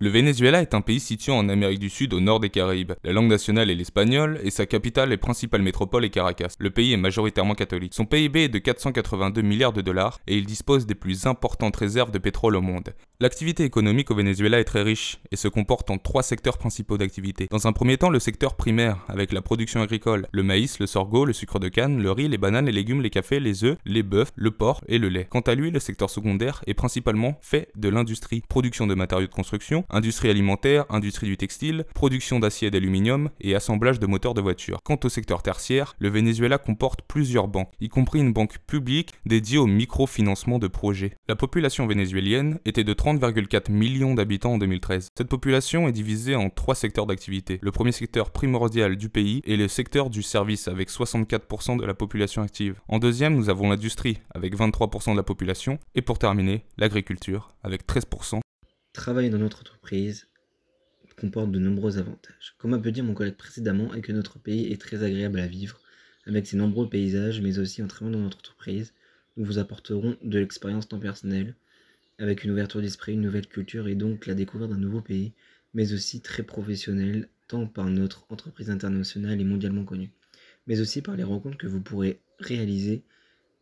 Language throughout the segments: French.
Le Venezuela est un pays situé en Amérique du Sud au nord des Caraïbes. La langue nationale est l'espagnol et sa capitale et principale métropole est Caracas. Le pays est majoritairement catholique. Son PIB est de 482 milliards de dollars et il dispose des plus importantes réserves de pétrole au monde. L'activité économique au Venezuela est très riche et se comporte en trois secteurs principaux d'activité. Dans un premier temps, le secteur primaire, avec la production agricole, le maïs, le sorgho, le sucre de canne, le riz, les bananes, les légumes, les cafés, les œufs, les bœufs, le porc et le lait. Quant à lui, le secteur secondaire est principalement fait de l'industrie, production de matériaux de construction, industrie alimentaire, industrie du textile, production d'acier et d'aluminium et assemblage de moteurs de voitures. Quant au secteur tertiaire, le Venezuela comporte plusieurs banques, y compris une banque publique dédiée au microfinancement de projets. La population vénézuélienne était de 30,4 millions d'habitants en 2013. Cette population est divisée en trois secteurs d'activité. Le premier secteur primordial du pays est le secteur du service avec 64% de la population active. En deuxième, nous avons l'industrie avec 23% de la population et pour terminer, l'agriculture avec 13%. Travailler dans notre entreprise comporte de nombreux avantages. Comme a pu dire mon collègue précédemment, et que notre pays est très agréable à vivre, avec ses nombreux paysages, mais aussi en travaillant dans notre entreprise, nous vous apporterons de l'expérience tant personnelle, avec une ouverture d'esprit, une nouvelle culture et donc la découverte d'un nouveau pays, mais aussi très professionnel, tant par notre entreprise internationale et mondialement connue, mais aussi par les rencontres que vous pourrez réaliser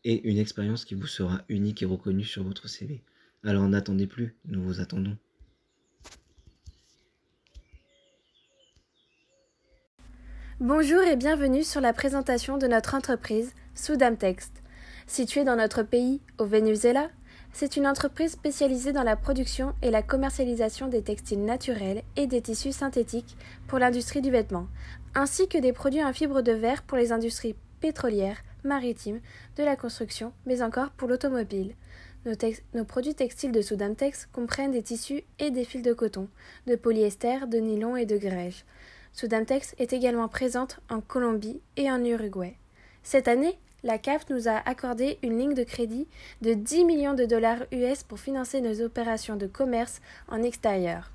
et une expérience qui vous sera unique et reconnue sur votre CV. Alors n'attendez plus, nous vous attendons. Bonjour et bienvenue sur la présentation de notre entreprise Soudam Text. Située dans notre pays, au Venezuela, c'est une entreprise spécialisée dans la production et la commercialisation des textiles naturels et des tissus synthétiques pour l'industrie du vêtement, ainsi que des produits en fibre de verre pour les industries pétrolières, maritimes, de la construction, mais encore pour l'automobile. Nos, nos, produits textiles de Soudamtex comprennent des tissus et des fils de coton, de polyester, de nylon et de grège. Soudamtex est également présente en Colombie et en Uruguay. Cette année, la CAF nous a accordé une ligne de crédit de 10 millions de dollars US pour financer nos opérations de commerce en extérieur.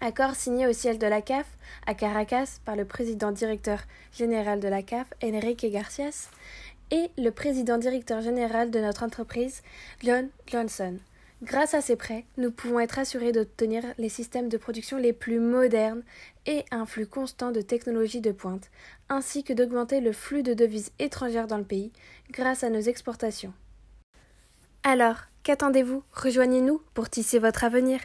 Accord signé au siège de la CAF à Caracas par le président directeur général de la CAF, Enrique Garcias, et le président directeur général de notre entreprise, John Johnson. Grâce à ces prêts, nous pouvons être assurés d'obtenir les systèmes de production les plus modernes et un flux constant de technologies de pointe, ainsi que d'augmenter le flux de devises étrangères dans le pays grâce à nos exportations. Alors, qu'attendez-vous? Rejoignez-nous pour tisser votre avenir.